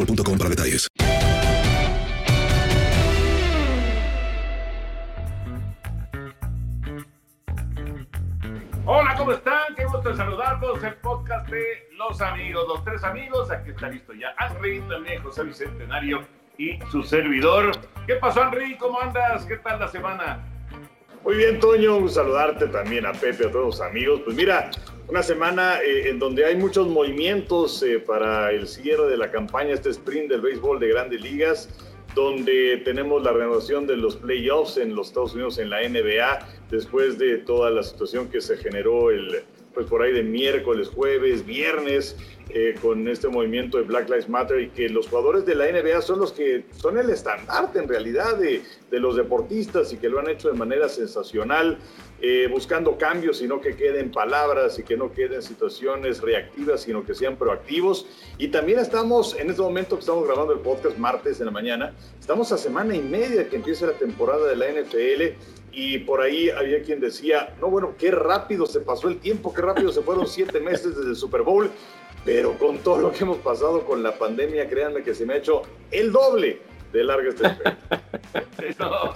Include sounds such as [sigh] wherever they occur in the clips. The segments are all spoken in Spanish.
boostmobile.com para detalles. Hola, ¿cómo están? Qué gusto saludarlos. El podcast de Los Amigos, los tres amigos. Aquí está listo ya Henry, también José Bicentenario y su servidor. ¿Qué pasó, Henry? ¿Cómo andas? ¿Qué tal la semana? Muy bien, Toño, un saludarte también a Pepe, a todos los amigos. Pues mira, una semana eh, en donde hay muchos movimientos eh, para el cierre de la campaña, este sprint del béisbol de grandes ligas, donde tenemos la renovación de los playoffs en los Estados Unidos en la NBA, después de toda la situación que se generó el, pues por ahí de miércoles, jueves, viernes, eh, con este movimiento de Black Lives Matter y que los jugadores de la NBA son los que son el estandarte en realidad de, de los deportistas y que lo han hecho de manera sensacional, eh, buscando cambios, sino que queden palabras y que no queden situaciones reactivas, sino que sean proactivos. Y también estamos, en este momento que estamos grabando el podcast martes en la mañana, estamos a semana y media que empiece la temporada de la NFL y por ahí había quien decía, no, bueno, qué rápido se pasó el tiempo, qué rápido se fueron siete [laughs] meses desde el Super Bowl, pero con todo lo que hemos pasado con la pandemia, créanme que se me ha hecho el doble de larga este [laughs] No,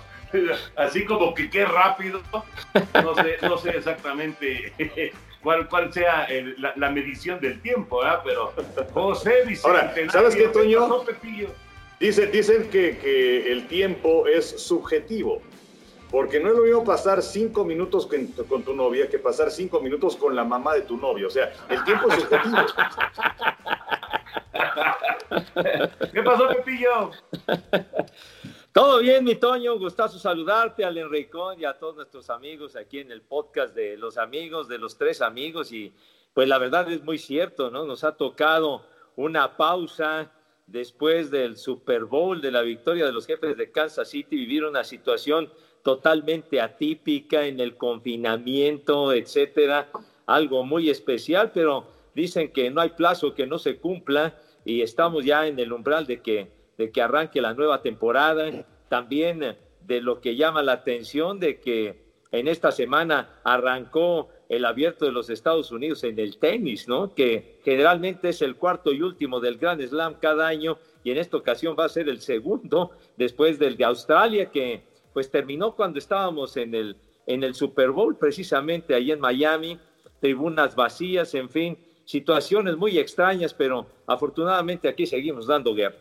así como que qué rápido, no sé, no sé exactamente [laughs] cuál, cuál sea el- la, la medición del tiempo, ¿verdad? Pero José Ahora, Bicentenario, ¿sabes qué, ¿qué Toño? Dicen, dicen que, que el tiempo es subjetivo, porque no es lo mismo pasar cinco minutos con, con tu novia que pasar cinco minutos con la mamá de tu novio. O sea, el tiempo es subjetivo. ¿Qué pasó, Pepillo? Todo bien, mi Toño, un gustazo saludarte al Enricón y a todos nuestros amigos aquí en el podcast de los amigos, de los tres amigos. Y pues la verdad es muy cierto, ¿no? Nos ha tocado una pausa después del Super Bowl, de la victoria de los jefes de Kansas City, vivir una situación totalmente atípica en el confinamiento, etcétera. Algo muy especial, pero dicen que no hay plazo que no se cumpla y estamos ya en el umbral de que, de que arranque la nueva temporada. También eh, de lo que llama la atención de que en esta semana arrancó el abierto de los Estados Unidos en el tenis, ¿no? Que generalmente es el cuarto y último del Grand Slam cada año y en esta ocasión va a ser el segundo después del de Australia que pues terminó cuando estábamos en el en el Super Bowl precisamente ahí en Miami, tribunas vacías, en fin, situaciones muy extrañas, pero afortunadamente aquí seguimos dando guerra.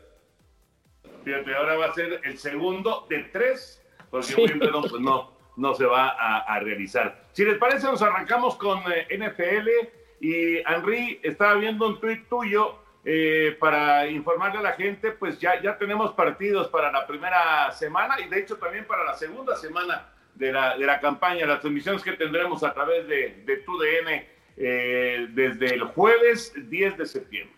Fíjate, ahora va a ser el segundo de tres, porque Sí. Wimbledon pues no, no se va a, a realizar. Si les parece, nos arrancamos con eh, NFL y Henry estaba viendo un tuit tuyo eh, para informarle a la gente, pues ya, ya tenemos partidos para la primera semana y de hecho también para la segunda semana de la, de la campaña, las transmisiones que tendremos a través de, de TUDN eh, desde el jueves 10 de septiembre.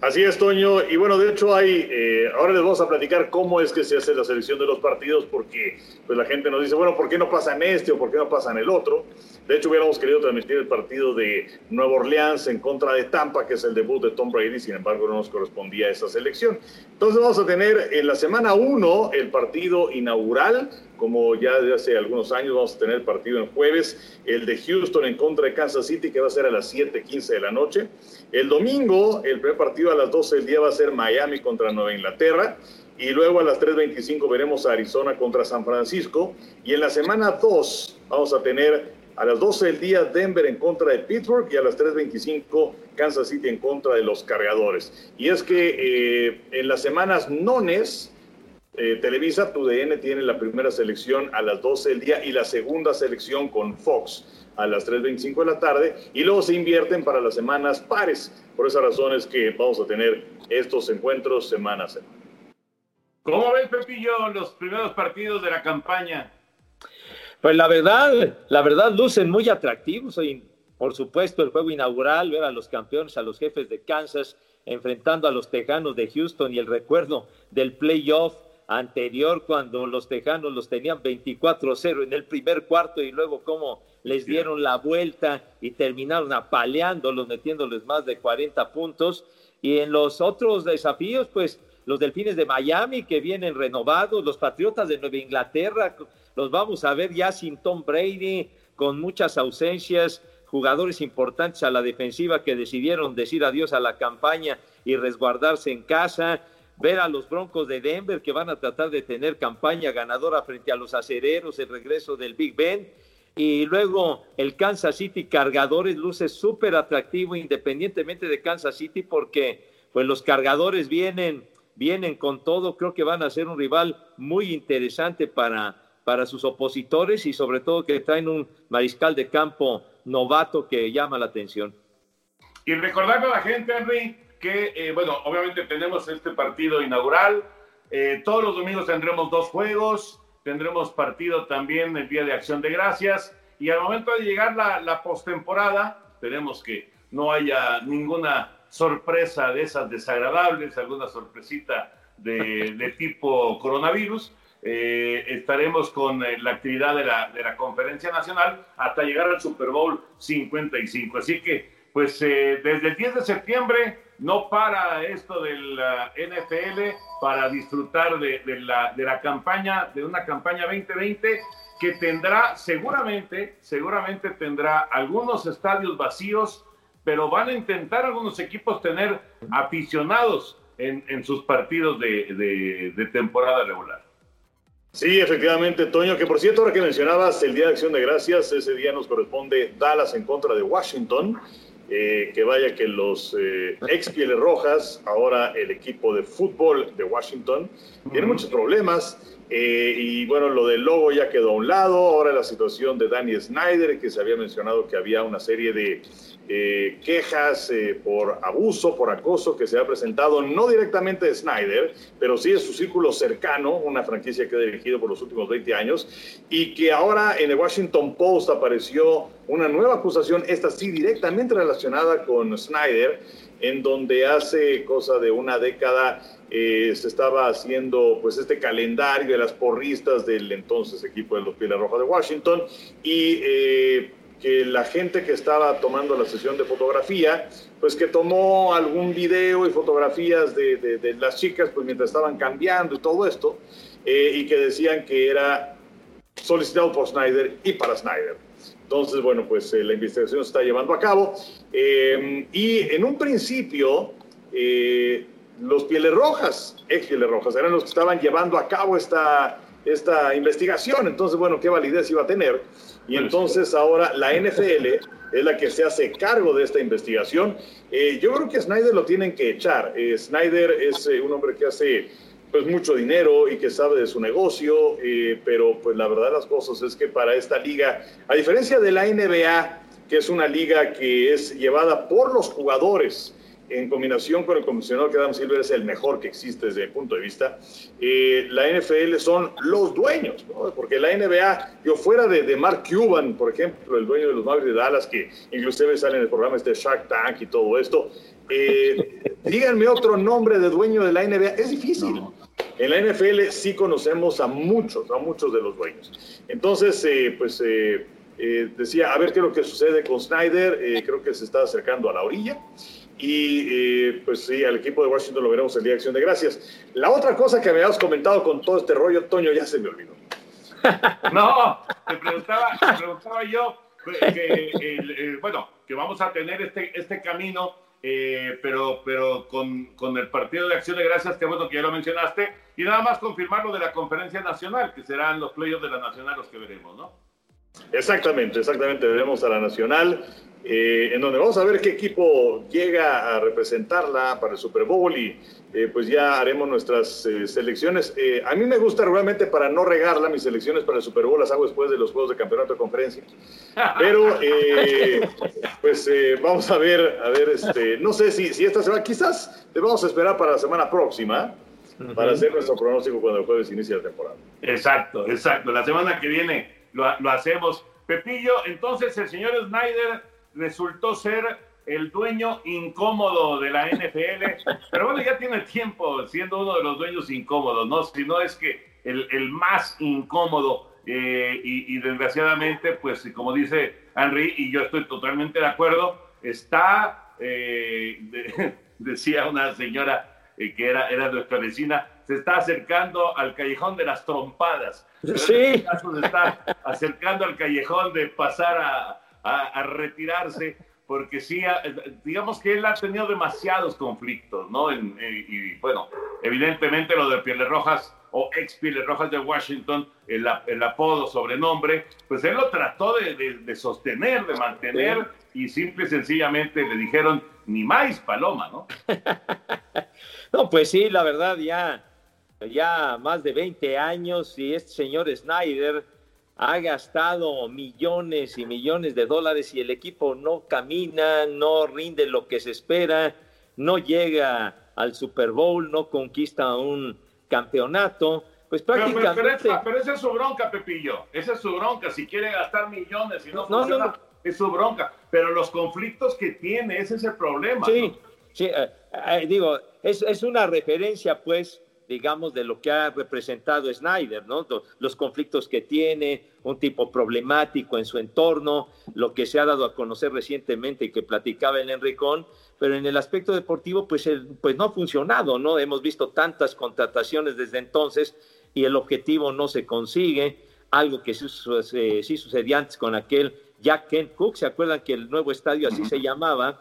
Así es, Toño. Y bueno, de hecho hay, eh, ahora les vamos a platicar cómo es que se hace la selección de los partidos, porque pues la gente nos dice, bueno, ¿por qué no pasa en este o por qué no pasa en el otro? De hecho, hubiéramos querido transmitir el partido de Nueva Orleans en contra de Tampa, que es el debut de Tom Brady, sin embargo no nos correspondía a esa selección. Entonces vamos a tener en la semana 1 el partido inaugural, como ya de hace algunos años vamos a tener el partido en jueves, el de Houston en contra de Kansas City, que va a ser a las 7:15 de la noche. El domingo, el primer partido a las 12 del día va a ser Miami contra Nueva Inglaterra. Y luego a las 3.25 veremos a Arizona contra San Francisco. Y en la semana 2 vamos a tener a las 12 del día Denver en contra de Pittsburgh y a las 3.25 Kansas City en contra de los cargadores. Y es que eh, en las semanas nones, eh, Televisa, tu DN tiene la primera selección a las 12 del día y la segunda selección con Fox a las 3.25 de la tarde y luego se invierten para las semanas pares. Por esa razón es que vamos a tener estos encuentros semana a semana. ¿Cómo ves, Pepillo, los primeros partidos de la campaña? Pues la verdad, la verdad lucen muy atractivos. Hoy, por supuesto, el juego inaugural, ver a los campeones, a los jefes de Kansas, enfrentando a los Tejanos de Houston y el recuerdo del playoff anterior cuando los Tejanos los tenían 24-0 en el primer cuarto y luego cómo les dieron la vuelta y terminaron apaleándolos, metiéndoles más de 40 puntos. Y en los otros desafíos, pues los Delfines de Miami que vienen renovados, los Patriotas de Nueva Inglaterra, los vamos a ver ya sin Tom Brady, con muchas ausencias, jugadores importantes a la defensiva que decidieron decir adiós a la campaña y resguardarse en casa, ver a los Broncos de Denver que van a tratar de tener campaña ganadora frente a los acereros, el regreso del Big Ben. Y luego el Kansas City Cargadores luce súper atractivo independientemente de Kansas City porque pues los cargadores vienen vienen con todo, creo que van a ser un rival muy interesante para, para sus opositores y sobre todo que traen un mariscal de campo novato que llama la atención. Y recordarle a la gente, Henry, que, eh, bueno, obviamente tenemos este partido inaugural, eh, todos los domingos tendremos dos juegos, tendremos partido también el Día de Acción de Gracias, y al momento de llegar la, la postemporada, esperemos que no haya ninguna sorpresa de esas desagradables, alguna sorpresita de, [laughs] tipo coronavirus. Eh, estaremos con la actividad de la, de la, conferencia nacional hasta llegar al Super Bowl 55. Así que, pues eh, desde el 10 de septiembre no para esto de la NFL para disfrutar de, de, la, de la campaña, de una campaña 2020 que tendrá seguramente, seguramente tendrá algunos estadios vacíos, pero van a intentar algunos equipos tener aficionados en, sus partidos de, temporada regular. Sí, efectivamente, Toño, que por cierto, ahora que mencionabas el Día de Acción de Gracias, ese día nos corresponde Dallas en contra de Washington. Eh, que vaya que los eh, ex Pieles Rojas, ahora el equipo de fútbol de Washington, tiene muchos problemas. Eh, y bueno, lo del logo ya quedó a un lado. Ahora la situación de Danny Snyder, que se había mencionado que había una serie de eh, quejas eh, por abuso, por acoso que se ha presentado, no directamente de Snyder, pero sí de su círculo cercano, una franquicia que ha dirigido por los últimos 20 años, y que ahora en el Washington Post apareció una nueva acusación, esta sí directamente relacionada con Snyder, en donde hace cosa de una década eh, se estaba haciendo pues este calendario de las porristas del entonces equipo de los Pieles Rojas de Washington y que la gente que estaba tomando la sesión de fotografía, pues que tomó algún video y fotografías de, las chicas, pues mientras estaban cambiando y todo esto, eh, y que decían que era solicitado por Snyder y para Snyder. Entonces, bueno, pues eh, la investigación se está llevando a cabo. Eh, y en un principio, los Pieles Rojas, ex Pieles Rojas, eran los que estaban llevando a cabo esta, esta investigación. Entonces, bueno, ¿qué validez iba a tener? Y entonces ahora la NFL es la que se hace cargo de esta investigación. Eh, yo creo que Snyder lo tienen que echar. Eh, Snyder es eh, un hombre que hace pues mucho dinero y que sabe de su negocio, pero pues la verdad las cosas es que para esta liga, a diferencia de la NBA, que es una liga que es llevada por los jugadores, en combinación con el comisionado que Adam Silver es el mejor que existe desde mi punto de vista, eh, la NFL son los dueños, ¿no? porque la NBA, yo fuera de, de, Mark Cuban, por ejemplo, el dueño de los Mavericks de Dallas, que inclusive sale en el programa este Shark Tank y todo esto, eh, [laughs] díganme otro nombre de dueño de la NBA, es difícil. En la NFL sí conocemos a muchos, a muchos de los dueños. Entonces, eh, pues eh, decía, a ver qué es lo que sucede con Snyder, eh, creo que se está acercando a la orilla. Y eh, pues sí, al equipo de Washington lo veremos el día de Acción de Gracias. La otra cosa que me habías comentado con todo este rollo, Toño, ya se me olvidó. [laughs] No, te preguntaba, te preguntaba yo que, bueno, que vamos a tener este, este camino, eh, pero, pero con, con, el Partido de Acción de Gracias, que bueno que ya lo mencionaste, y nada más confirmar lo de la Conferencia Nacional, que serán los playoffs de la Nacional los que veremos, ¿no? Exactamente, exactamente, veremos a la Nacional, eh, en donde vamos a ver qué equipo llega a representarla para el Super Bowl y eh, pues ya haremos nuestras eh, selecciones. A mí me gusta realmente para no regarla, mis selecciones para el Super Bowl las hago después de los juegos de campeonato de conferencia. Pero pues vamos a ver, a ver, este, no sé si, si esta semana, quizás te vamos a esperar para la semana próxima para hacer nuestro pronóstico cuando el jueves inicie la temporada. Exacto, exacto. La semana que viene lo, lo hacemos. Pepillo, entonces el señor Snyder resultó ser el dueño incómodo de la NFL, pero bueno, ya tiene tiempo siendo uno de los dueños incómodos, ¿no? Si no es que el, más incómodo eh, y, desgraciadamente, pues como dice Henry, y yo estoy totalmente de acuerdo, está, eh, de, [laughs] decía una señora eh, que era, era nuestra vecina, se está acercando al callejón de las trompadas. Pero sí. En este caso se está acercando al callejón de pasar a, a, a retirarse porque sí, digamos que él ha tenido demasiados conflictos, ¿no? En, en, y bueno, evidentemente lo de Pieles Rojas o ex Pieles Rojas de Washington, el, el, apodo, sobrenombre, pues él lo trató de, de, de sostener, de mantener, sí. y simple y sencillamente le dijeron, ni más paloma, ¿no? [laughs] no, pues sí, la verdad, ya, ya más de 20 años y este señor Snyder ha gastado millones y millones de dólares y el equipo no camina, no rinde lo que se espera, no llega al Super Bowl, no conquista un campeonato. Pues prácticamente. Pero, pero, pero, pero esa es su bronca, Pepillo. Esa es su bronca. Si quiere gastar millones y no, no funciona, no, no. es su bronca. Pero los conflictos que tiene, ese es el problema. Sí, sí eh, eh, digo, es, es una referencia, pues, digamos, de lo que ha representado Snyder, ¿no? Los conflictos que tiene, un tipo problemático en su entorno, lo que se ha dado a conocer recientemente y que platicaba el Enricón, pero en el aspecto deportivo, pues, el, pues no ha funcionado, ¿no? Hemos visto tantas contrataciones desde entonces y el objetivo no se consigue, algo que sí, eh, sí sucedía antes con aquel Jack Kent Cook, ¿se acuerdan que el nuevo estadio así se llamaba?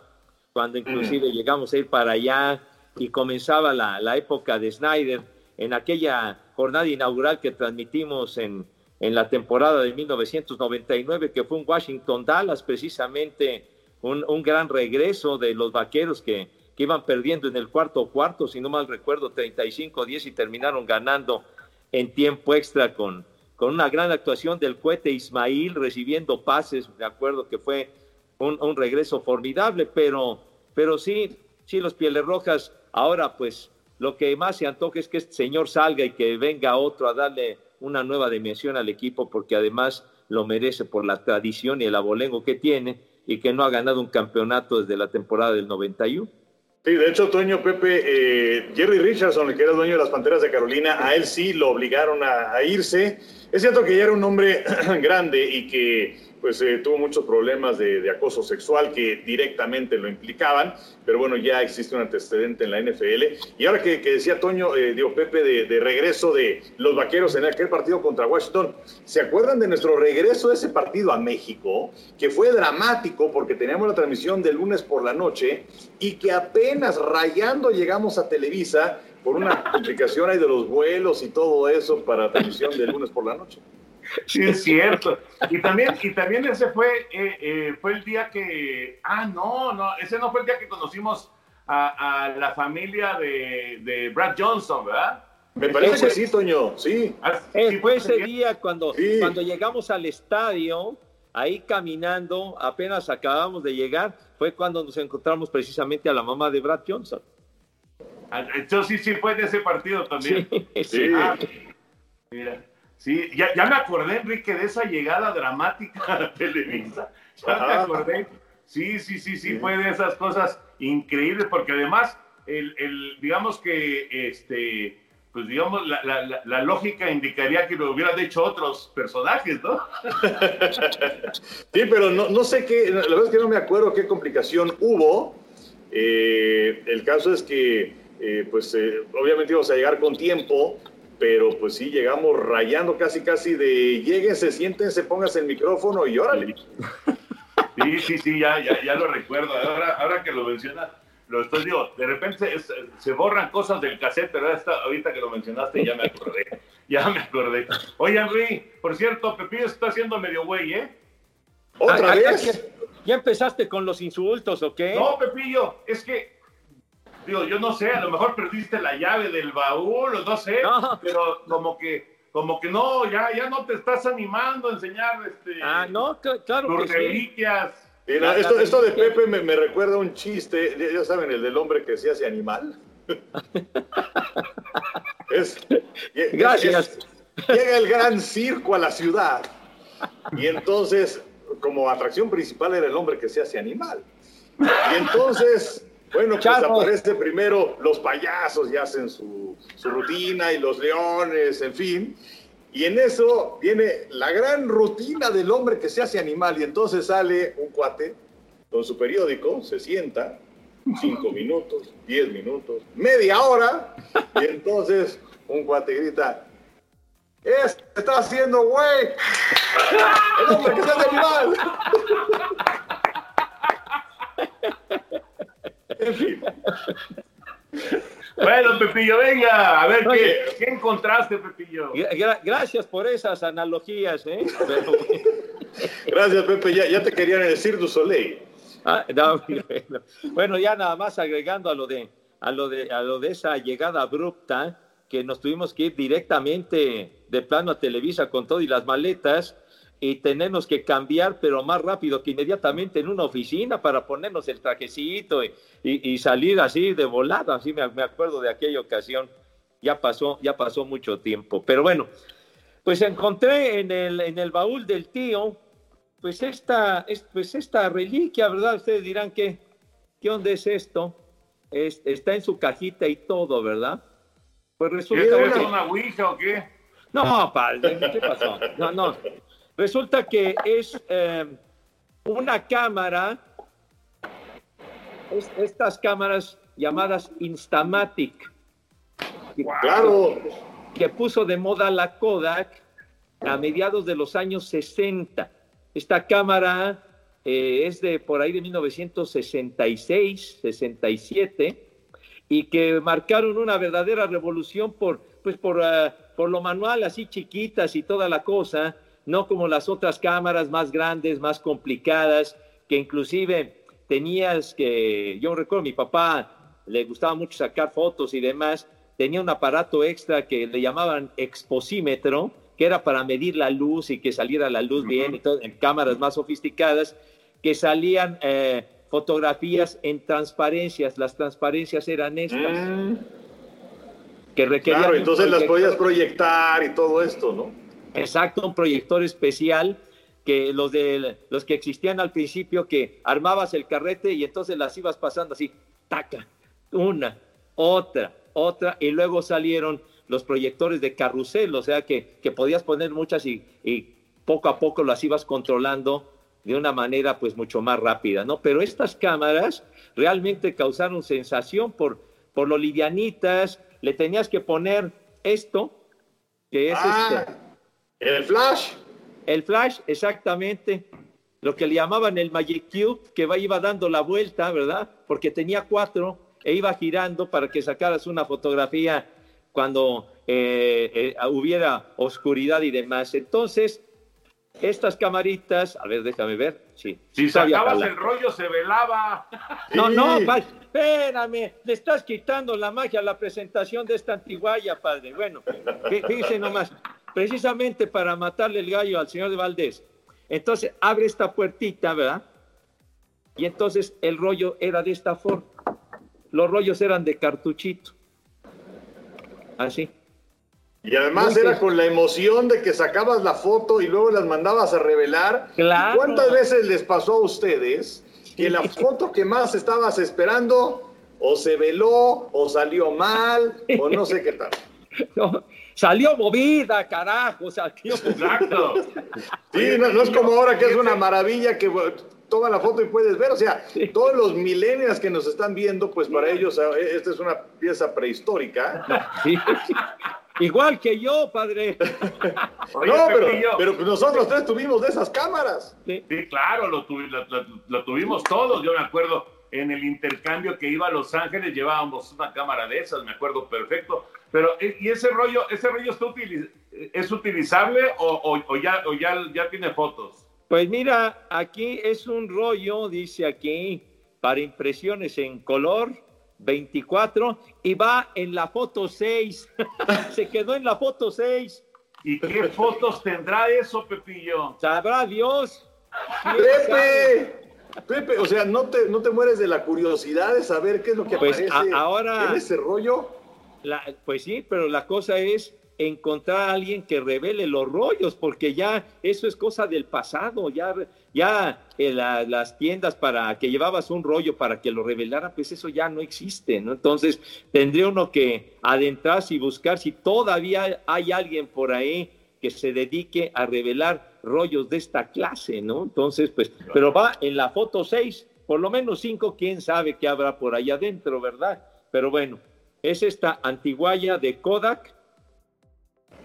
Cuando inclusive llegamos a ir para allá, y comenzaba la, la, época de Snyder en aquella jornada inaugural que transmitimos en, en la temporada de 1999, que fue un Washington-Dallas, precisamente un, un, gran regreso de los vaqueros que, que, iban perdiendo en el cuarto cuarto, si no mal recuerdo, 35-10 y terminaron ganando en tiempo extra con, con una gran actuación del cohete Ismail recibiendo pases, de acuerdo que fue un, un regreso formidable, pero, pero sí, sí, los Pieles Rojas Ahora, pues, lo que más se antoja es que este señor salga y que venga otro a darle una nueva dimensión al equipo, porque además lo merece por la tradición y el abolengo que tiene y que no ha ganado un campeonato desde la temporada del 91. Sí, de hecho, Toño Pepe, eh, Jerry Richardson, el que era dueño de las Panteras de Carolina, a él sí lo obligaron a, a irse. Es cierto que ya era un hombre [clears throat] grande y que pues eh, tuvo muchos problemas de, de, acoso sexual que directamente lo implicaban, pero bueno, ya existe un antecedente en la NFL. Y ahora que, decía Toño, eh, digo Pepe, de, de, regreso de los vaqueros en aquel partido contra Washington, ¿se acuerdan de nuestro regreso de ese partido a México? Que fue dramático porque teníamos la transmisión del lunes por la noche y que apenas rayando llegamos a Televisa por una [laughs] complicación ahí de los vuelos y todo eso para transmisión del lunes por la noche. [laughs] Sí, es cierto. Y también, y también ese fue, eh, eh, fue el día que. Ah, no, no, ese no fue el día que conocimos a, a la familia de, de, Brad Johnson, ¿verdad? Me parece ese, que sí, Toño, sí. Ah, sí fue ese día cuando, sí. cuando llegamos al estadio. ahí caminando, apenas acabamos de llegar, fue cuando nos encontramos precisamente a la mamá de Brad Johnson. Yo sí, sí, fue de ese partido también. Sí, [laughs] sí. Ah, mira. Sí, ya, ya, me acordé, Enrique, de esa llegada dramática a Televisa. Ya me acordé. Sí, sí, sí, sí, fue de esas cosas increíbles, porque además, el, el digamos que, este, pues digamos, la, la, la, lógica indicaría que lo hubieran hecho otros personajes, ¿no? [laughs] sí, pero no, no sé qué, la verdad es que no me acuerdo qué complicación hubo. Eh, el caso es que, eh, pues, eh, obviamente íbamos a llegar con tiempo pero pues sí, llegamos rayando casi, casi de lleguen, siéntense, pónganse el micrófono y órale. Sí, sí, sí, ya, ya, ya lo recuerdo. Ahora, ahora que lo mencionas, lo estoy digo, de repente se, se borran cosas del cassette, pero esta, ahorita que lo mencionaste ya me acordé. Ya me acordé. Oye, Henry, por cierto, Pepillo está haciendo medio güey, ¿eh? ¿Otra vez? ¿Ya empezaste con los insultos o qué? No, Pepillo, es que digo, yo no sé, a lo mejor perdiste la llave del baúl, o no sé, no. pero como que, como que no, ya, ya no te estás animando a enseñar este, ah, no, claro tus que reliquias. Sí. Mira, esto, esto de Pepe me, me recuerda un chiste, ya saben, el del hombre que se hace animal. [laughs] es, Gracias. Es, llega el gran circo a la ciudad y entonces, como atracción principal era el hombre que se hace animal. Y entonces bueno, pues Charro. aparece primero los payasos y hacen su, su, rutina y los leones, en fin. Y en eso viene la gran rutina del hombre que se hace animal. Y entonces sale un cuate con su periódico, se sienta, cinco minutos, diez minutos, media hora. Y entonces un cuate grita, es, está haciendo güey. El hombre que se hace animal. En fin. Bueno, Pepillo, venga, a ver qué, qué, encontraste, Pepillo. Gra gracias por esas analogías, ¿eh? Pero... Gracias, Pepe, ya, ya, te querían decir du Soleil. Ah, no, [laughs] bueno. bueno, ya nada más agregando a lo de a lo de a lo de esa llegada abrupta que nos tuvimos que ir directamente de plano a Televisa con todo y las maletas y tenernos que cambiar, pero más rápido que inmediatamente en una oficina para ponernos el trajecito y, y, y salir así de volada. Así me, me, acuerdo de aquella ocasión. Ya pasó, ya pasó mucho tiempo. Pero bueno, pues encontré en el, en el baúl del tío, pues esta, pues esta reliquia, ¿verdad? Ustedes dirán que, ¿qué onda es esto? Es, está en su cajita y todo, ¿verdad? Pues resulta ¿Es una ouija o qué? No, padre, ¿qué pasó? No, no. Resulta que es eh, una cámara, es, estas cámaras llamadas Instamatic, que, claro. que puso de moda la Kodak a mediados de los años 60. Esta cámara eh, es de por ahí de 1966, 67, y que marcaron una verdadera revolución por, pues por, uh, por lo manual, así chiquitas y toda la cosa no como las otras cámaras más grandes, más complicadas, que inclusive tenías que, yo recuerdo, mi papá le gustaba mucho sacar fotos y demás, tenía un aparato extra que le llamaban exposímetro, que era para medir la luz y que saliera la luz bien, y todo, en cámaras más sofisticadas, que salían eh, fotografías en transparencias, las transparencias eran estas. Mm. Que requerían claro, entonces las podías proyectar y todo esto, ¿no? Exacto, un proyector especial que los de los que existían al principio que armabas el carrete y entonces las ibas pasando así, taca, una, otra, otra y luego salieron los proyectores de carrusel, o sea que, que podías poner muchas y, y, poco a poco las ibas controlando de una manera pues mucho más rápida, ¿no? Pero estas cámaras realmente causaron sensación por, por lo livianitas, le tenías que poner esto, que es ah. este ¿El flash? El flash, exactamente. Lo que le llamaban el Magic Cube, que iba dando la vuelta, ¿verdad? Porque tenía cuatro e iba girando para que sacaras una fotografía cuando eh, eh, hubiera oscuridad y demás. Entonces, estas camaritas, a ver, déjame ver. Sí, si sacabas el rollo, se velaba. [laughs] No, no, padre, espérame, le estás quitando la magia a la presentación de esta antiguaya, padre. Bueno, fíjese nomás, precisamente para matarle el gallo al señor de Valdés. Entonces abre esta puertita, ¿verdad? Y entonces el rollo era de esta forma. Los rollos eran de cartuchito. Así. Y además era con la emoción de que sacabas la foto y luego las mandabas a revelar. Claro. ¿Cuántas veces les pasó a ustedes que la foto que más estabas esperando o se veló o salió mal o no sé qué tal? [laughs] No, salió movida, carajo, salió Exacto. Sí, no, no es como ahora que es una maravilla que toma la foto y puedes ver. O sea, todos los millennials que nos están viendo, pues para ellos eh, esta es una pieza prehistórica. Sí. Igual que yo, padre. Oye, no, pero, pero nosotros tres tuvimos de esas cámaras. Sí. Sí, claro, lo, tuvi- lo- lo- lo tuvimos todos. Yo me acuerdo en el intercambio que iba a Los Ángeles, llevábamos una cámara de esas, me acuerdo perfecto. Pero, ¿y ese rollo, ese rollo está utili- es utilizable o, o- o ya, o ya, ya tiene fotos? Pues mira, aquí es un rollo, dice aquí, para impresiones en color 24 y va en la foto 6. [laughs] Se quedó en la foto 6. ¿Y qué fotos tendrá eso, Pepillo? Sabrá Dios. [laughs] Pepe, Pepe, o sea, no te, no te mueres de la curiosidad de saber qué es lo que Pues, aparece a- ahora- en ese rollo. La- pues sí, pero la cosa es encontrar a alguien que revele los rollos, porque ya eso es cosa del pasado, ya, ya eh, la- las tiendas para que llevabas un rollo para que lo revelara, pues eso ya no existe, ¿no? Entonces tendría uno que adentrarse y buscar si todavía hay alguien por ahí que se dedique a revelar rollos de esta clase, ¿no? Entonces, pues, pero va en la foto 6, por lo menos 5, quién sabe qué habrá por ahí adentro, ¿verdad? Pero bueno, es esta antiguaya de Kodak.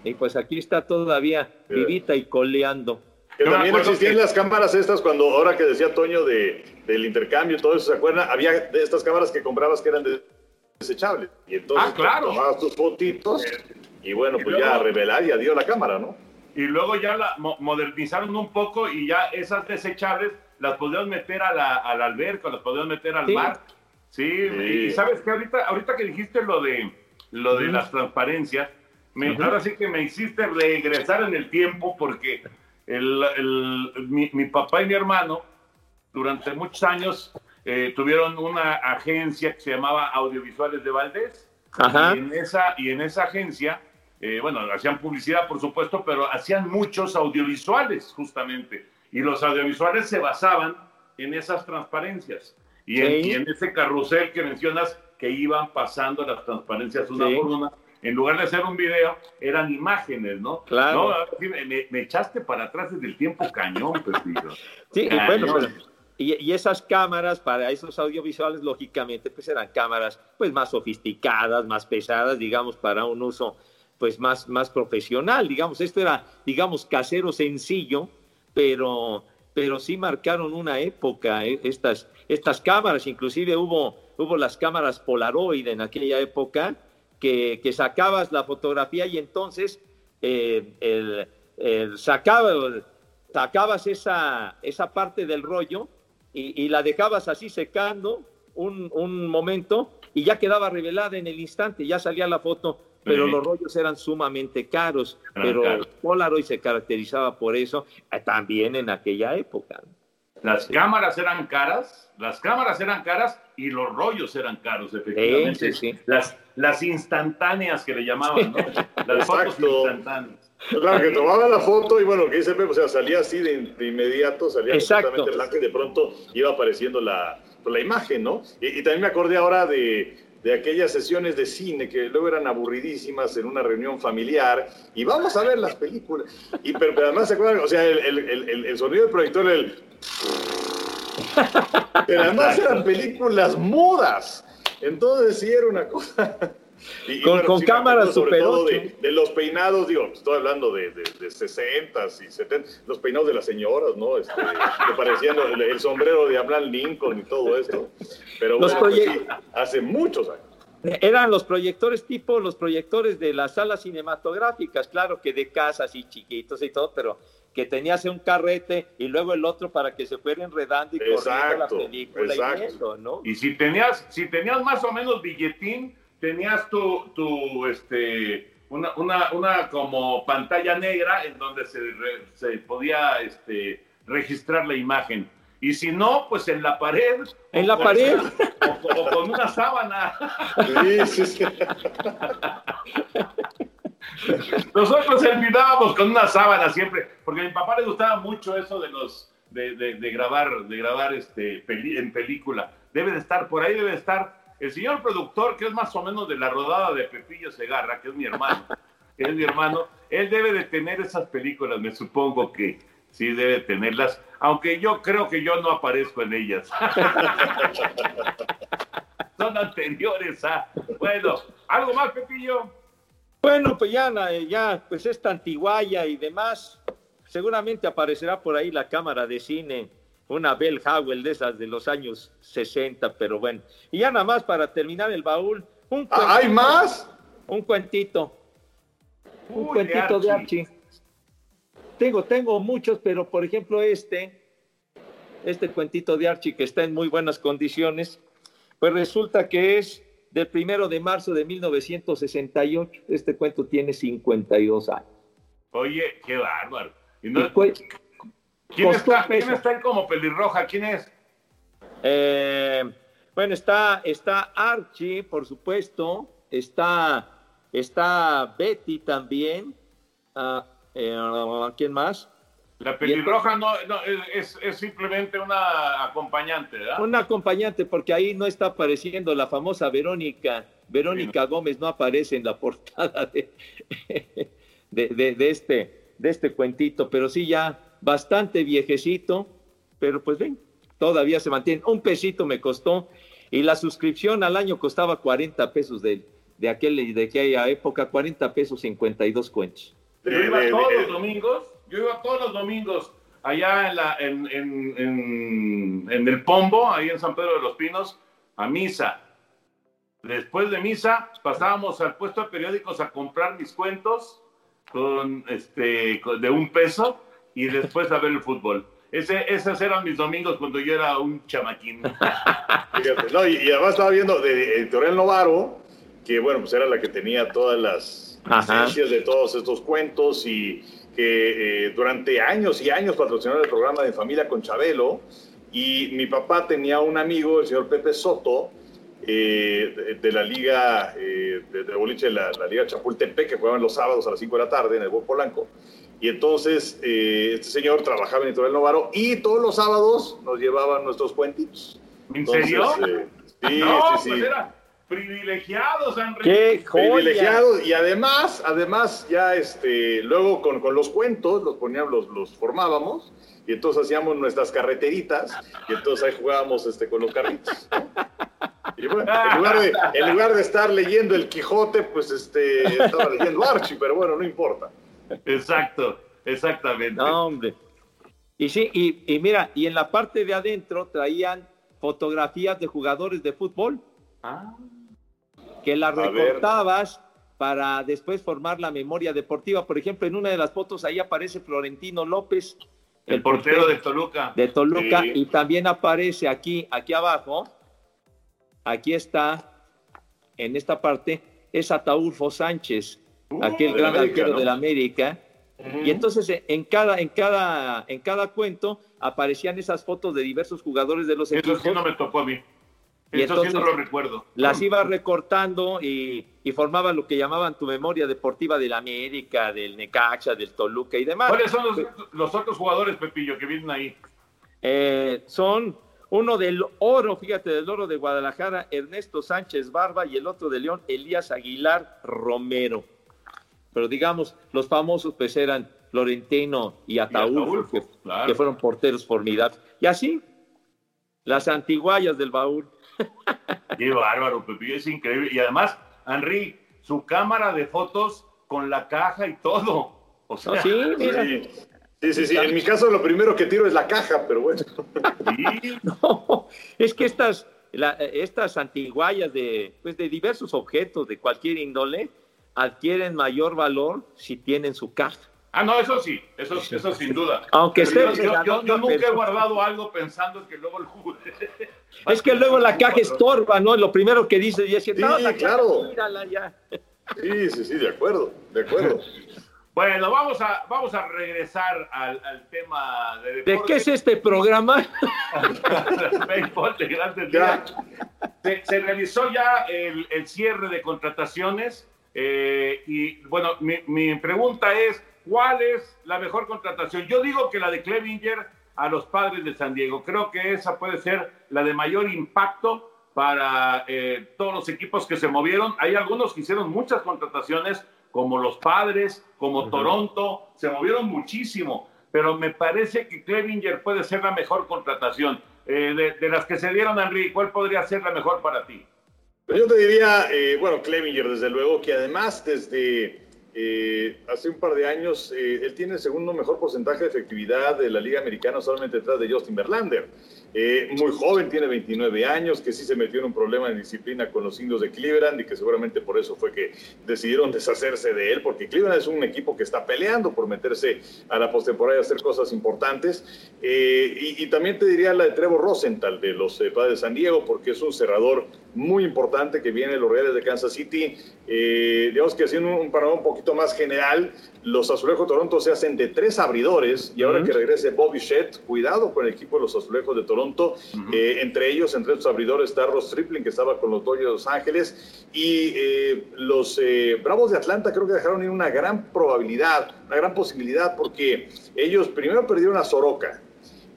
Y pues aquí está todavía vivita y coleando. Que también existían que- las cámaras estas cuando, ahora que decía Toño de, del intercambio y todo eso, ¿se acuerdan? Había de estas cámaras que comprabas que eran de- desechables. Y entonces Ah, claro. tomabas tus fotitos y bueno, Y pues ya a luego- revelar y adiós la cámara, ¿no? Y luego ya la mo- modernizaron un poco y ya esas desechables las podías meter a la, a la alberca, las podías meter al Sí. mar. Sí, y sabes que ahorita, ahorita que dijiste lo de lo de las transparencias, me, ahora sí que me hiciste regresar en el tiempo porque el, el- mi, mi papá y mi hermano durante muchos años eh, tuvieron una agencia que se llamaba Audiovisuales de Valdés. Ajá. Y en esa, y en esa agencia, eh, bueno, hacían publicidad, por supuesto, pero hacían muchos audiovisuales, justamente. Y los audiovisuales se basaban en esas transparencias. Y, en, Sí. y en ese carrusel que mencionas, que iban pasando las transparencias una Sí. por una, en lugar de hacer un video, eran imágenes, ¿no? Claro. No, sí, me, echaste para atrás desde el tiempo cañón, Pepillo. [laughs] Sí, y Cañón. bueno, pero- y, y esas cámaras para esos audiovisuales, lógicamente, pues eran cámaras pues más sofisticadas, más pesadas, digamos, para un uso pues más, más profesional, digamos. Esto era, digamos, casero sencillo, pero, pero sí marcaron una época eh, estas, estas cámaras. Inclusive hubo, hubo las cámaras Polaroid en aquella época que, que sacabas la fotografía y entonces eh, el, el sacaba- sacabas esa, esa parte del rollo y, y la dejabas así secando un, un momento y ya quedaba revelada en el instante, ya salía la foto, pero Sí. los rollos eran sumamente caros, Eran pero caros. Polaroid se caracterizaba por eso eh, también en aquella época. Las cámaras eran caras, las cámaras eran caras y los rollos eran caros, efectivamente. Sí, sí, sí. Las, las instantáneas que le llamaban, ¿no? [laughs] Las fotos Exacto. instantáneas. Claro, que tomaba la foto y bueno, que dice Pepe, o sea, salía así de, de inmediato, salía Exacto. blanco y de pronto iba apareciendo la, la imagen, ¿no? Y, y también me acordé ahora de, de aquellas sesiones de cine que luego eran aburridísimas en una reunión familiar y vamos a ver las películas. Y pero, además se acuerdan, o sea, el, el, el- el- el sonido del proyector, el... Pero además eran películas mudas. Entonces sí era una cosa... Y- y Con- con me cámaras Super todo 8. de, de los peinados, digo, estoy hablando de, de, de 60s y 70 los peinados de las señoras, ¿no? Este, [laughs] que parecían el, el sombrero de Abraham Lincoln y todo esto. Pero bueno, pues sí, hace muchos años. Eran los proyectores tipo los proyectores de las salas cinematográficas, claro que de casas y chiquitos y todo, pero que tenías un carrete y luego el otro para que se fuera enredando y corriendo Exacto, la película exacto. y viendo, ¿no? Y si tenías, si tenías más o menos billetín, tenías tu, tu este, una, una, una como pantalla negra en donde se, re- se podía este, registrar la imagen. Y si no, pues en la pared. En la pared. O, o, con una sábana. Sí, sí, sí. Nosotros olvidábamos con una sábana siempre, porque a mi papá le gustaba mucho eso de los de, de, de grabar, de grabar este peli, en película. Debe de estar, por ahí debe de estar el señor productor, que es más o menos de la rodada de Pepillo Segarra, que es mi hermano, [laughs] que es mi hermano, él debe de tener esas películas, me supongo que sí debe tenerlas, aunque yo creo que yo no aparezco en ellas. [laughs] Son anteriores a. Bueno, ¿algo más, Pepillo? Bueno, pues ya, ya, pues esta antiguaya y demás, seguramente aparecerá por ahí la cámara de cine, una Bell Howell de esas de los años 60, pero bueno. Y ya nada más para terminar el baúl. Un ¿Ah, ¿Hay más? Un cuentito. Un Uy, cuentito de Archie. de Archie. Tengo, tengo muchos, pero por ejemplo este, este cuentito de Archie que está en muy buenas condiciones, pues resulta que es del primero de marzo de 1968. Este cuento tiene 52 años. Oye, qué bárbaro. ¿Y no, ¿Quién, está, ¿Quién está como pelirroja? ¿Quién es? Eh, bueno, está, está Archie, por supuesto. Está, está Betty también. Uh, eh, ¿Quién más? La pelirroja no, no es, es, simplemente una acompañante, ¿verdad? Una acompañante, porque ahí no está apareciendo la famosa Verónica. Verónica sí, no. Gómez no aparece en la [laughs] portada de, de, de, de, este, de este cuentito, pero sí ya bastante viejecito, pero pues ven, todavía se mantiene. Un pesito me costó y la suscripción al año costaba 40 pesos de, de, aquel, de aquella época, 40 pesos 52 cuentos. Yo iba todos los domingos, yo iba todos los domingos allá en, la, en, en, en, en, el Pombo, ahí en San Pedro de los Pinos, a misa. Después de misa pasábamos al puesto de periódicos a comprar mis cuentos con este de un peso y después a ver el fútbol. Ese, esos eran mis domingos cuando yo era un chamaquín. [laughs] Fíjate, no, y, y, además estaba viendo de Editorial Novaro, que bueno, pues era la que tenía todas las licencias de todos estos cuentos y que eh, durante años y años patrocinó el programa de Familia con Chabelo. Y mi papá tenía un amigo, el señor Pepe Soto, eh, de, de, la liga eh, de, de, boliche, la, la liga Chapultepec, que jugaban los sábados a las 5 de la tarde en el Buen Polanco. Y entonces eh, este señor trabajaba en Editorial Novaro y todos los sábados nos llevaban nuestros cuentitos. ¿En entonces, serio? Eh, sí, no, sí, sí. Pues era privilegiados, Henry. ¡Qué joya! Privilegiados y además, además ya este, luego con, con los cuentos los poníamos, los, los formábamos y entonces hacíamos nuestras carreteritas y entonces ahí jugábamos este, con los carritos. Y bueno, en lugar, de, en lugar de estar leyendo el Quijote, pues este, estaba leyendo Archie, pero bueno, no importa. Exacto, exactamente. No, hombre. Y sí, y, y, mira, y en la parte de adentro traían fotografías de jugadores de fútbol. Ah. Que las recortabas para después formar la memoria deportiva. Por ejemplo, en una de las fotos ahí aparece Florentino López. El, el portero, portero, de Toluca. De Toluca. Sí. Y también aparece aquí, aquí abajo, aquí está, en esta parte, es Ataúlfo Sánchez, uh, aquel gran América, arquero ¿no? de la América. Uh -huh. Y entonces en cada, en, cada, en cada cuento aparecían esas fotos de diversos jugadores de los Eso equipos. sí no me tocó a mí. Y Eso entonces sí no lo recuerdo. las iba recortando y, y formaban lo que llamaban tu memoria deportiva del América, del Necaxa, del Toluca y demás. ¿Cuáles son los, los otros jugadores, Pepillo, que vienen ahí? Eh, son uno del oro, fíjate, del oro de Guadalajara, Ernesto Sánchez Barba, y el otro de León, Elías Aguilar Romero. Pero digamos, los famosos pues eran Florentino y Ataúd, que, claro. que, fueron porteros formidables. Y así, las antiguayas del baúl. [laughs] Qué bárbaro, Pepillo, es increíble. Y además, Henry, su cámara de fotos con la caja y todo. O sea, sí, mira. Sí. Sí, sí, sí. En mi caso lo primero que tiro es la caja, pero bueno. [laughs] Sí. no, es que estas, la, estas antiguayas de, pues de diversos objetos de cualquier índole adquieren mayor valor si tienen su caja. Ah, no, eso sí, eso, eso sin duda. Aunque esté yo, yo, yo, yo, nunca he guardado algo pensando que luego el juguete. [laughs] Es que luego la caja estorba, ¿no? Lo primero que dice y es que sí, no, la claro. Caja, mírala ya. Sí, sí, sí, de acuerdo, de acuerdo. [laughs] Bueno, vamos a, vamos a regresar al, al tema de deporte. ¿De qué es este programa? [laughs] Se, se, realizó ya el, el, cierre de contrataciones eh, y bueno, mi, mi, pregunta es, ¿cuál es la mejor contratación? Yo digo que la de Clevinger a los padres de San Diego. Creo que esa puede ser la de mayor impacto para eh, todos los equipos que se movieron. Hay algunos que hicieron muchas contrataciones, como los padres, como Toronto, se movieron muchísimo, pero me parece que Clevinger puede ser la mejor contratación. Eh, de, las que se dieron, Henry, ¿cuál podría ser la mejor para ti? Yo te diría, eh, bueno, Clevinger, desde luego, que además desde hace un par de años, él tiene el segundo mejor porcentaje de efectividad de la Liga Americana, solamente detrás de Justin Verlander. Eh, muy joven, tiene 29 años, que sí se metió en un problema de disciplina con los indios de Cleveland y que seguramente por eso fue que decidieron deshacerse de él, porque Cleveland es un equipo que está peleando por meterse a la postemporada y hacer cosas importantes. Eh, y, también te diría la de Trevor Rosenthal de los eh, Padres de San Diego, porque es un cerrador muy importante que viene los Reales de Kansas City. digamos que haciendo un panorama un poquito más general, los Azulejos de Toronto se hacen de tres abridores y ahora que regrese Bobby Shedd, cuidado con el equipo de los Azulejos de Toronto. Eh, entre ellos, entre estos abridores está Ross Stripling, que estaba con los Dodgers de Los Ángeles. Y eh, los eh, Bravos de Atlanta creo que dejaron ir una gran probabilidad, una gran posibilidad, porque ellos primero perdieron a Soroka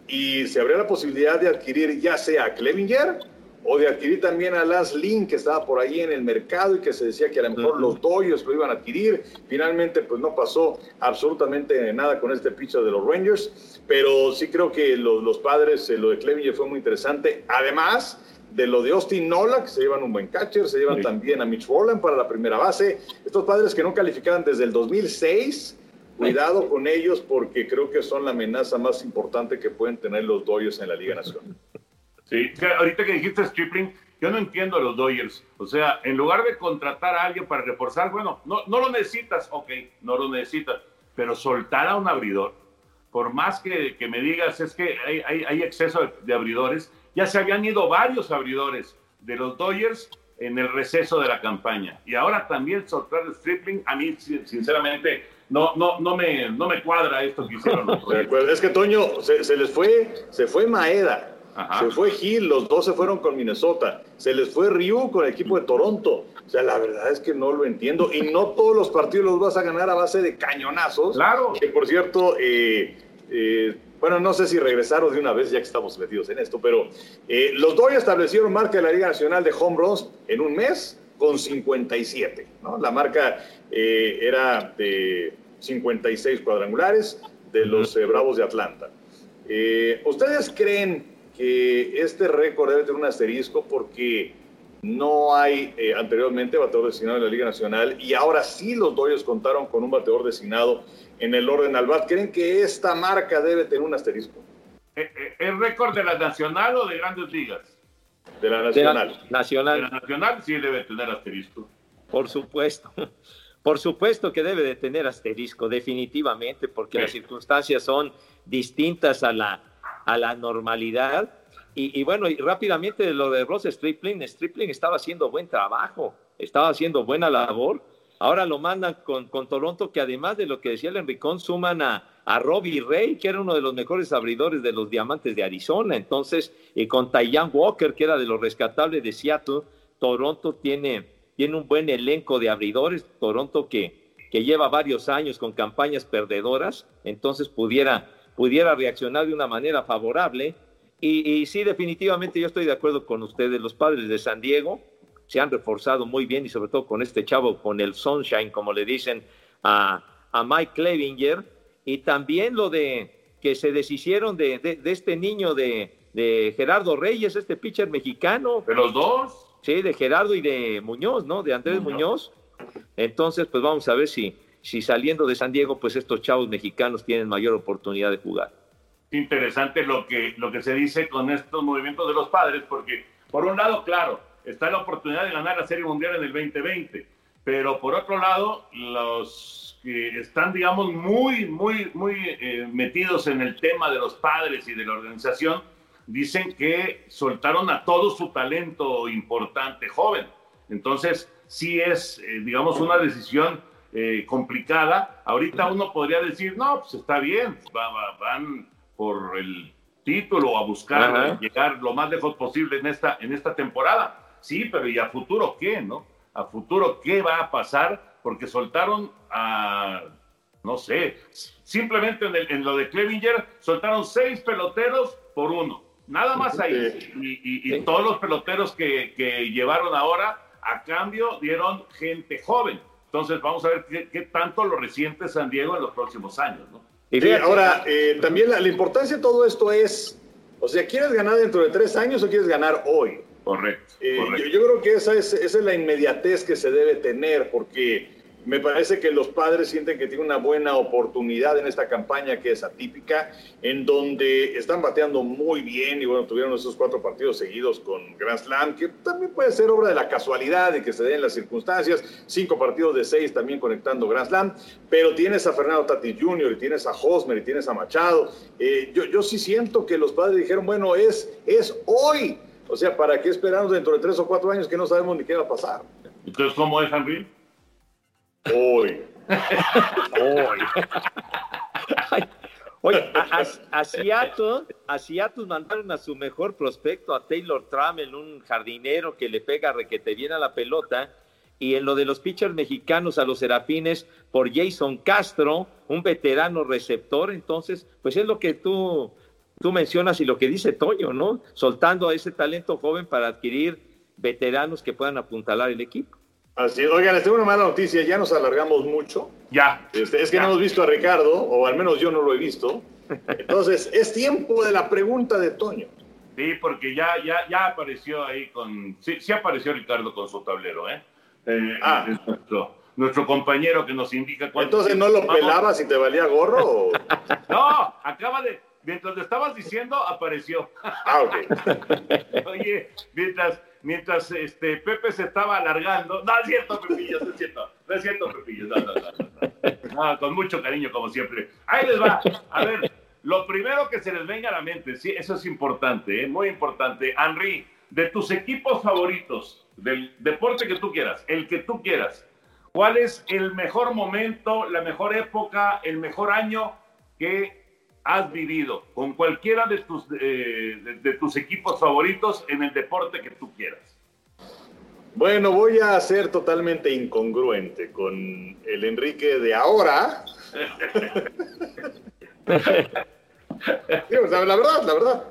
y se abrió la posibilidad de adquirir ya sea a Clevinger o de adquirir también a Lance Lynn, que estaba por ahí en el mercado y que se decía que a lo mejor los Dodgers lo iban a adquirir. Finalmente, pues no pasó absolutamente nada con este pitcher de los Rangers, pero sí creo que los, padres, eh, lo de Clevinger fue muy interesante. Además, de lo de Austin Nola, que se llevan un buen catcher, se llevan también a Mitch Rowland para la primera base. Estos padres que no calificaban desde el 2006, cuidado con ellos porque creo que son la amenaza más importante que pueden tener los Dodgers en la Liga Nacional. Sí, ahorita que dijiste Stripling, yo no entiendo a los Dodgers. O sea, en lugar de contratar a alguien para reforzar, bueno, no, no lo necesitas, ok, no lo necesitas, pero soltar a un abridor, por más que, que me digas, es que hay, hay, hay exceso de, abridores, ya se habían ido varios abridores de los Dodgers en el receso de la campaña. Y ahora también soltar el Stripling, a mí, sinceramente, no, no, no, me, no me cuadra esto que hicieron los. [laughs] Es que Toño, se, se les fue, se fue Maeda se fue Gil, los dos se fueron con Minnesota. Se les fue Ryu con el equipo de Toronto. O sea, la verdad es que no lo entiendo. Y no todos los partidos los vas a ganar a base de cañonazos. Claro. Que por cierto, eh, eh, bueno, no sé si regresaron de una vez ya que estamos metidos en esto, pero eh, los dos establecieron marca de la Liga Nacional de Home Runs en un mes con 57. ¿no? La marca era de 56 cuadrangulares de los Bravos de Atlanta. ¿Ustedes creen que este récord debe tener un asterisco porque no hay eh, anteriormente bateador designado en la Liga Nacional y ahora sí los Dodgers contaron con un bateador designado en el orden al bat. ¿Creen que esta marca debe tener un asterisco? ¿El eh, eh, récord de la Nacional o de Grandes Ligas? De la Nacional. nacional. De la Nacional sí debe tener asterisco. Por supuesto. [laughs] Por supuesto que debe de tener asterisco, definitivamente, porque las circunstancias son distintas a la, a la normalidad. Y, bueno, y rápidamente lo de Ross Stripling, Stripling estaba haciendo buen trabajo, estaba haciendo buena labor. Ahora lo mandan con, con Toronto, que además de lo que decía el Enricón, suman a, a Robbie Ray, que era uno de los mejores abridores de los Diamantes de Arizona. Entonces, y con Tyan Walker, que era de los rescatables de Seattle, Toronto tiene, tiene un buen elenco de abridores. Toronto que, que lleva varios años con campañas perdedoras, entonces pudiera pudiera reaccionar de una manera favorable. Y, sí, definitivamente yo estoy de acuerdo con ustedes. Los padres de San Diego se han reforzado muy bien y sobre todo con este chavo, con el Sunshine, como le dicen a, a Mike Clevinger. Y también lo de que se deshicieron de, de, este niño de, de, Gerardo Reyes, este pitcher mexicano. ¿De los dos? Sí, de Gerardo y de Muñoz, ¿no? De Andrés Muñoz. Entonces, pues vamos a ver si, si saliendo de San Diego, pues estos chavos mexicanos tienen mayor oportunidad de jugar. Interesante lo que, lo que se dice con estos movimientos de los padres, porque por un lado, claro, está la oportunidad de ganar la Serie Mundial en el 2020, pero por otro lado, los que están, digamos, muy, muy, muy eh, metidos en el tema de los padres y de la organización, dicen que soltaron a todo su talento importante joven. Entonces, sí es, eh, digamos, una decisión eh, complicada. Ahorita uno podría decir, no, pues está bien, van por el título a buscar llegar lo más lejos posible en esta, en esta temporada. Sí, pero ¿y a futuro qué, no? ¿A futuro qué va a pasar? Porque soltaron a, no sé, simplemente en, lo de Clevinger, soltaron seis peloteros por uno. Nada más ahí. Y, todos los peloteros que, que llevaron ahora, a cambio, dieron gente joven. Entonces vamos a ver qué, tanto lo resiente San Diego en los próximos años, ¿no? Y ahora, eh, también la, importancia de todo esto es, o sea, ¿quieres ganar dentro de tres años o quieres ganar hoy? Correcto. Eh, yo, creo que esa es, esa es la inmediatez que se debe tener, porque me parece que los padres sienten que tienen una buena oportunidad en esta campaña que es atípica, en donde están bateando muy bien y bueno, tuvieron esos cuatro partidos seguidos con Grand Slam, que también puede ser obra de la casualidad de que se den las circunstancias, cinco partidos de seis también conectando Grand Slam, pero tienes a Fernando Tatis Jr. y tienes a Hosmer y tienes a Machado. Eh, yo, yo sí siento que los padres dijeron, bueno, es, es hoy. O sea, ¿para qué esperamos dentro de tres o cuatro años que no sabemos ni qué va a pasar? Entonces, ¿cómo es, Henry? Hoy. Hoy. Oye, [laughs] a, Seattle, mandaron a su mejor prospecto, a Taylor Trammell, un jardinero que le pega requete bien a la pelota. Y en lo de los pitchers mexicanos a los serafines, por Jason Castro, un veterano receptor. Entonces, pues es lo que tú, tú mencionas y lo que dice Toño, ¿no? Soltando a ese talento joven para adquirir veteranos que puedan apuntalar el equipo. Así es. Oigan, les tengo una mala noticia, ya nos alargamos mucho. Ya. Este, es que no hemos visto a Ricardo, o al menos yo no lo he visto. Entonces, [laughs] es tiempo de la pregunta de Toño. Sí, porque ya, ya, ya apareció ahí con. Sí, sí apareció Ricardo con su tablero, ¿eh? eh ah. nuestro, nuestro, compañero que nos indica cuánto. Entonces, ¿no lo pelabas y te valía gorro? [laughs] no, acaba de. Mientras lo estabas diciendo, apareció. Ah, ok. [laughs] Oye, mientras mientras este, Pepe se estaba alargando. No es cierto, Pepillo, no es cierto. No es cierto, Pepillo. No, no, no, con mucho cariño, como siempre. Ahí les va. A ver, lo primero que se les venga a la mente, sí, eso es importante, ¿eh? muy importante. Henry, de tus equipos favoritos, del deporte que tú quieras, el que tú quieras, ¿cuál es el mejor momento, la mejor época, el mejor año que has vivido con cualquiera de tus, eh, de, tus equipos favoritos en el deporte que tú quieras? Bueno, voy a ser totalmente incongruente con el Enrique de ahora. [laughs] la verdad, la verdad.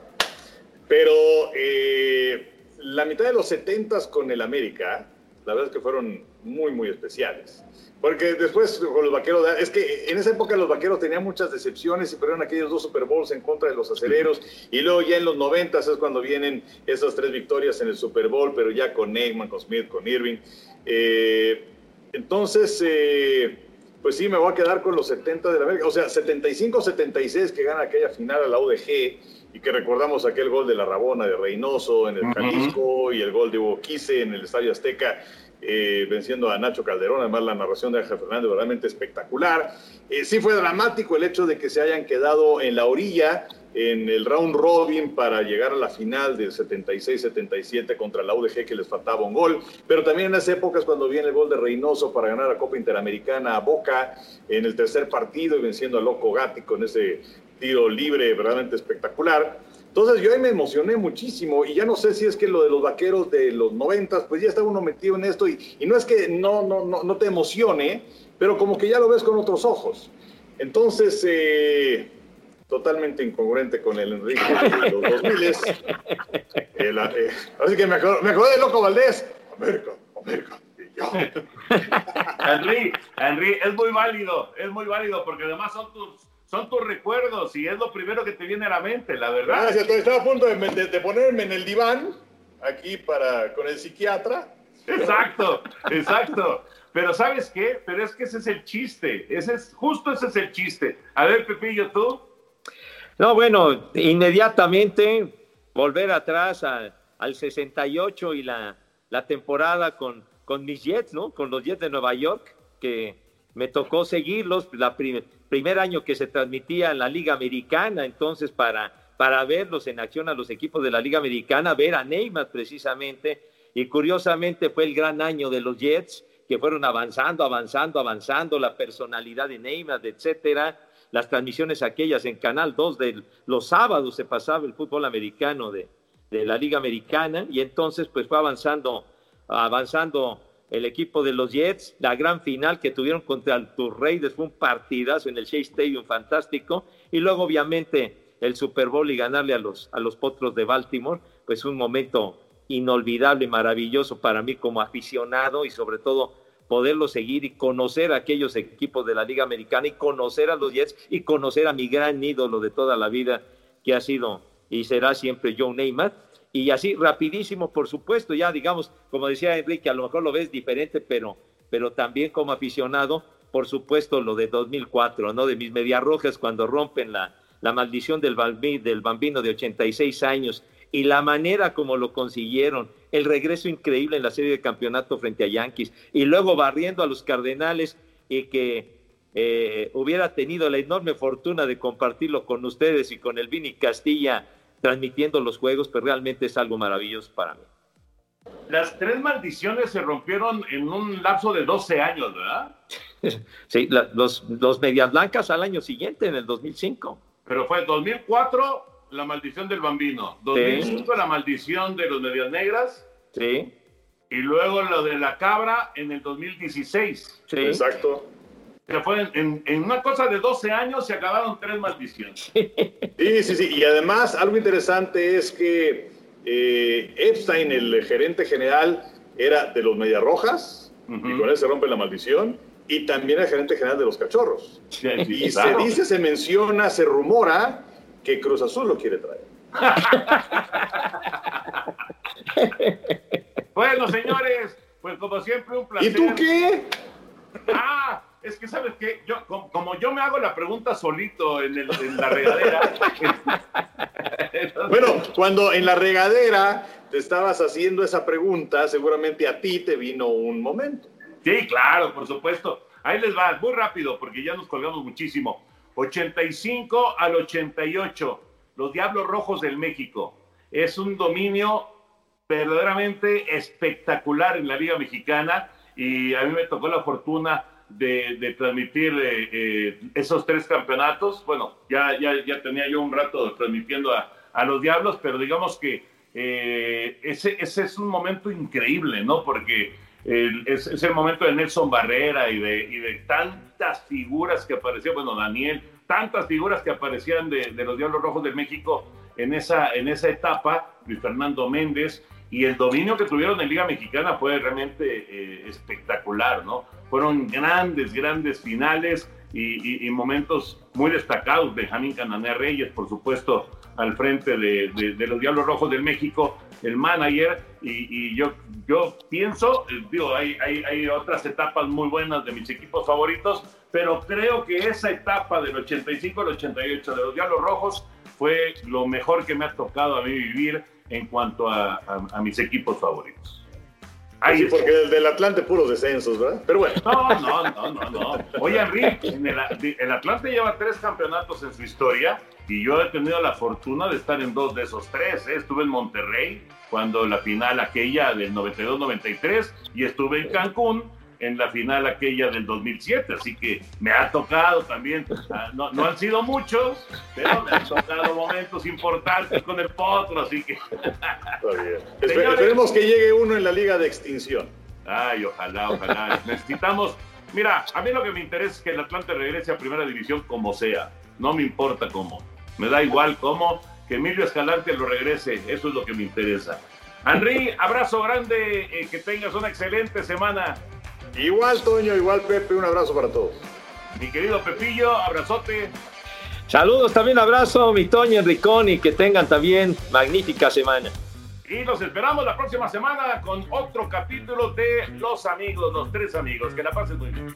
Pero eh, la mitad de los setentas con el América, la verdad es que fueron muy, muy especiales. Porque después con los vaqueros, es que en esa época los vaqueros tenían muchas decepciones y perdieron aquellos dos Super Bowls en contra de los aceleros. Y luego ya en los noventas es cuando vienen esas tres victorias en el Super Bowl, pero ya con Neymar, con Smith, con Irving. Eh, entonces, eh, pues sí, me voy a quedar con los 70 de la América. O sea, 75-76 que gana aquella final a la UDG y que recordamos aquel gol de la Rabona de Reynoso en el Jalisco y el gol de Hugo Quise en el Estadio Azteca eh, venciendo a Nacho Calderón, además la narración de Ángel Fernández realmente espectacular. Eh, sí fue dramático el hecho de que se hayan quedado en la orilla en el round robin para llegar a la final del 76-77 contra la UDG que les faltaba un gol, pero también en las épocas cuando viene el gol de Reynoso para ganar la Copa Interamericana a Boca en el tercer partido y venciendo a Loco Gatti con ese tiro libre verdaderamente espectacular. Entonces yo ahí me emocioné muchísimo y ya no sé si es que lo de los vaqueros de los noventas, pues ya está uno metido en esto y, no es que no, no, no, te emocione, pero como que ya lo ves con otros ojos. Entonces, eh, totalmente incongruente con el Enrique de los 2000 eh, eh, así que me acordé, me de Loco Valdés. América, América. Henry, Henry, es muy válido, es muy válido porque además son tus son tus recuerdos y es lo primero que te viene a la mente, la verdad. Gracias, estaba a punto de, ponerme en el diván aquí para con el psiquiatra. Exacto, [laughs] exacto. Pero ¿sabes qué? Pero es que ese es el chiste. Ese es, justo ese es el chiste. A ver, Pepillo, ¿tú? No, bueno, inmediatamente volver atrás al 68 y la, la temporada con, con mis Jets, ¿no? Con los Jets de Nueva York, que me tocó seguirlos. La primera primer año que se transmitía en la Liga Americana, entonces para, para verlos en acción a los equipos de la Liga Americana, ver a Neymar precisamente, y curiosamente fue el gran año de los Jets, que fueron avanzando, avanzando, avanzando, la personalidad de Neymar, etcétera, las transmisiones aquellas en Canal 2 de los sábados se pasaba el fútbol americano de, de la Liga Americana y entonces pues fue avanzando, avanzando el equipo de los Jets, la gran final que tuvieron contra los Raiders fue un partidazo en el Shea Stadium fantástico y luego obviamente el Super Bowl y ganarle a los, a los Potros de Baltimore, pues un momento inolvidable y maravilloso para mí como aficionado y sobre todo poderlo seguir y conocer a aquellos equipos de la Liga Americana y conocer a los Jets y conocer a mi gran ídolo de toda la vida que ha sido y será siempre Joe Neymar. Y así rapidísimo, por supuesto, ya digamos, como decía Enrique, a lo mejor lo ves diferente, pero, pero también como aficionado, por supuesto, lo de 2004, ¿no? De mis medias rojas cuando rompen la, la maldición del, del bambino de 86 años y la manera como lo consiguieron, el regreso increíble en la serie de campeonato frente a Yankees y luego barriendo a los Cardenales y que eh, hubiera tenido la enorme fortuna de compartirlo con ustedes y con el Vini Castilla transmitiendo los juegos, pero realmente es algo maravilloso para mí. Las tres maldiciones se rompieron en un lapso de 12 años, ¿verdad? [laughs] sí, los, los Medias Blancas al año siguiente, en el 2005. Pero fue 2004 la maldición del bambino, 2005 la maldición de los Medias Negras. Sí. Y luego lo de la cabra en el 2016. Sí. Exacto. Fue en, una cosa de 12 años se acabaron tres maldiciones. [laughs] Sí, sí, sí. Y además, algo interesante es que eh, Epstein, el gerente general, era de los Medias Rojas, y con él se rompe la maldición, y también el gerente general de los Cachorros. y se dice, se menciona, se rumora que Cruz Azul lo quiere traer. [laughs] bueno, señores, pues como siempre un placer. ¿Y tú qué? Ah, es que sabes que yo, como, yo me hago la pregunta solito en, la regadera. [laughs] bueno, cuando en la regadera te estabas haciendo esa pregunta, seguramente a ti te vino un momento. Sí, claro, por supuesto. Ahí les va, muy rápido, porque ya nos colgamos muchísimo. 85 al 88, los Diablos Rojos del México. Es un dominio verdaderamente espectacular en la Liga Mexicana y a mí me tocó la fortuna de, transmitir eh, eh, esos tres campeonatos. Bueno, ya, ya, ya tenía yo un rato transmitiendo a, los Diablos, pero digamos que eh, ese, ese es un momento increíble, ¿no? Porque es, el momento de Nelson Barrera y de, y de tantas figuras que aparecían, bueno, Daniel, tantas figuras que aparecían de, de, los Diablos Rojos de México en esa, en esa etapa, Luis Fernando Méndez, y el dominio que tuvieron en Liga Mexicana fue realmente espectacular, ¿no? Fueron grandes, grandes finales y, momentos muy destacados. Benjamín Canané Reyes, por supuesto, al frente de, los Diablos Rojos del México, el manager. Y, yo, yo pienso, eh, digo, hay, hay, otras etapas muy buenas de mis equipos favoritos, pero creo que esa etapa del 85 al 88 de los Diablos Rojos fue lo mejor que me ha tocado a mí vivir en cuanto a mis equipos favoritos. Ahí sí, porque el del Atlante puros descensos, ¿verdad? Pero bueno. No, no, no, no, no. Oye, Enrique, el, el, Atlante lleva tres campeonatos en su historia y yo he tenido la fortuna de estar en dos de esos tres. ¿eh? Estuve en Monterrey cuando la final aquella del 92-93 y estuve en Cancún en la final aquella del 2007, así que me ha tocado también, ah, no, no han sido muchos, pero me han tocado momentos importantes con el potro, así que... [laughs] esperemos que llegue uno en la liga de extinción. Ay, ojalá, ojalá. Necesitamos, mira, a mí lo que me interesa es que el Atlante regrese a primera división como sea, no me importa cómo, me da igual cómo, que Emilio Escalante lo regrese, eso es lo que me interesa. Henry, abrazo grande, eh, que tengas una excelente semana. Igual, Toño, igual, Pepe, un abrazo para todos. Mi querido Pepillo, abrazote. Saludos, también abrazo, mi Toño, Enricón, y que tengan también magnífica semana. Y los esperamos la próxima semana con otro capítulo de Los Amigos, los tres amigos. Que la pasen muy bien.